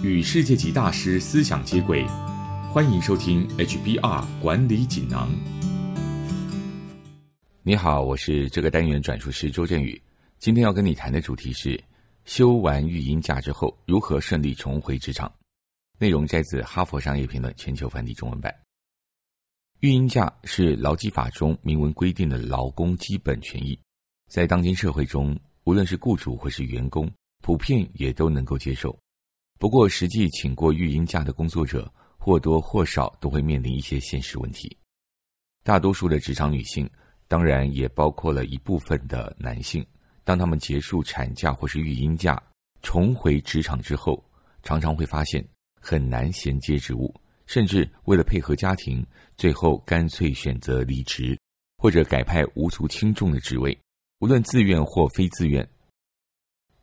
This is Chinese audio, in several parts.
与世界级大师思想接轨，欢迎收听 HBR 管理锦囊。你好，我是这个单元转述师周振宇。今天要跟你谈的主题是：休完育婴假之后，如何顺利重回职场？内容摘自《哈佛商业评论》全球繁体中文版。育婴假是劳基法中明文规定的劳工基本权益，在当今社会中，无论是雇主或是员工，普遍也都能够接受。不过，实际请过育婴假的工作者或多或少都会面临一些现实问题。大多数的职场女性，当然也包括了一部分的男性，当他们结束产假或是育婴假，重回职场之后，常常会发现很难衔接职务，甚至为了配合家庭，最后干脆选择离职，或者改派无足轻重的职位。无论自愿或非自愿，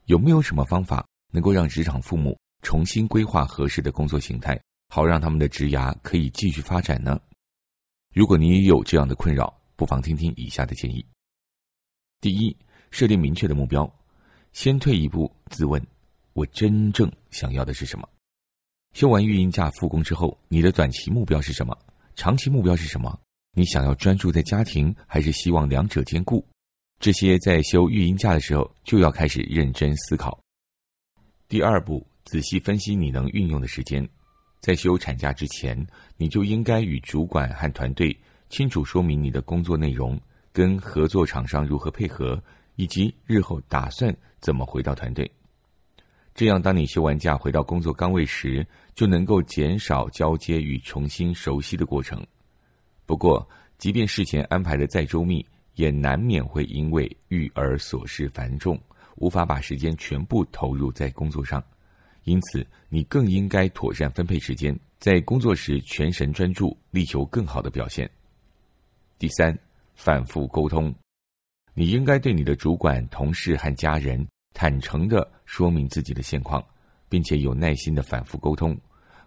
有没有什么方法能够让职场父母重新规划合适的工作形态，好让他们的职涯可以继续发展呢？如果你也有这样的困扰，不妨听听以下的建议：第一，设定明确的目标，先退一步，自问我真正想要的是什么。休完育婴假复工之后，你的短期目标是什么？长期目标是什么？你想要专注在家庭，还是希望两者兼顾？这些在休育婴假的时候就要开始认真思考。第二步，仔细分析你能运用的时间。在休产假之前，你就应该与主管和团队清楚说明你的工作内容，跟合作厂商如何配合，以及日后打算怎么回到团队。这样，当你休完假回到工作岗位时，就能够减少交接与重新熟悉的过程。不过，即便事前安排的再周密，也难免会因为育儿琐事繁重，无法把时间全部投入在工作上。因此，你更应该妥善分配时间，在工作时全神专注，力求更好的表现。第三，反复沟通，你应该对你的主管、同事和家人坦诚的说明自己的现况，并且有耐心的反复沟通。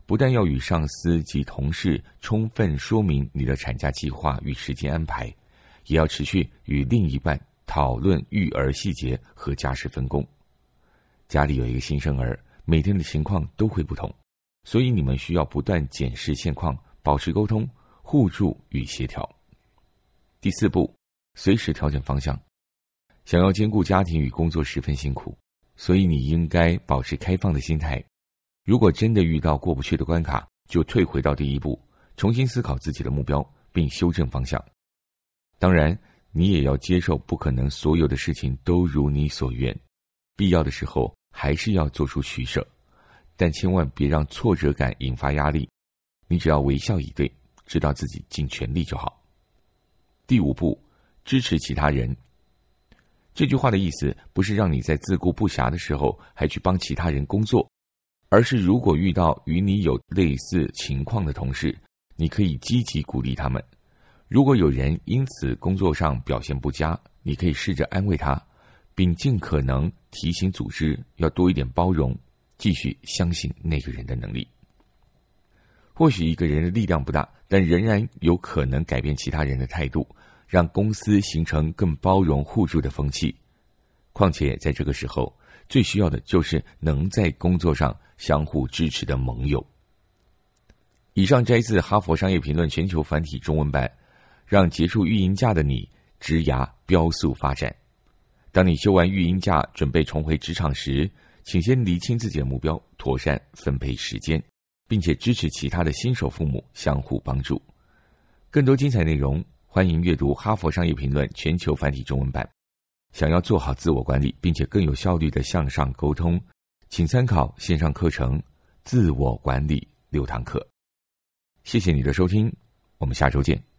不但要与上司及同事充分说明你的产假计划与时间安排。也要持续与另一半讨论育儿细节和家事分工。家里有一个新生儿，每天的情况都会不同，所以你们需要不断检视现况，保持沟通、互助与协调。第四步，随时调整方向。想要兼顾家庭与工作十分辛苦，所以你应该保持开放的心态。如果真的遇到过不去的关卡，就退回到第一步，重新思考自己的目标，并修正方向。当然，你也要接受不可能所有的事情都如你所愿，必要的时候还是要做出取舍，但千万别让挫折感引发压力。你只要微笑以对，知道自己尽全力就好。第五步，支持其他人。这句话的意思不是让你在自顾不暇的时候还去帮其他人工作，而是如果遇到与你有类似情况的同事，你可以积极鼓励他们。如果有人因此工作上表现不佳，你可以试着安慰他，并尽可能提醒组织要多一点包容，继续相信那个人的能力。或许一个人的力量不大，但仍然有可能改变其他人的态度，让公司形成更包容互助的风气。况且在这个时候，最需要的就是能在工作上相互支持的盟友。以上摘自《哈佛商业评论》全球繁体中文版。让结束育婴假的你职涯飙速发展。当你休完育婴假，准备重回职场时，请先厘清自己的目标，妥善分配时间，并且支持其他的新手父母相互帮助。更多精彩内容，欢迎阅读《哈佛商业评论》全球繁体中文版。想要做好自我管理，并且更有效率的向上沟通，请参考线上课程《自我管理六堂课》。谢谢你的收听，我们下周见。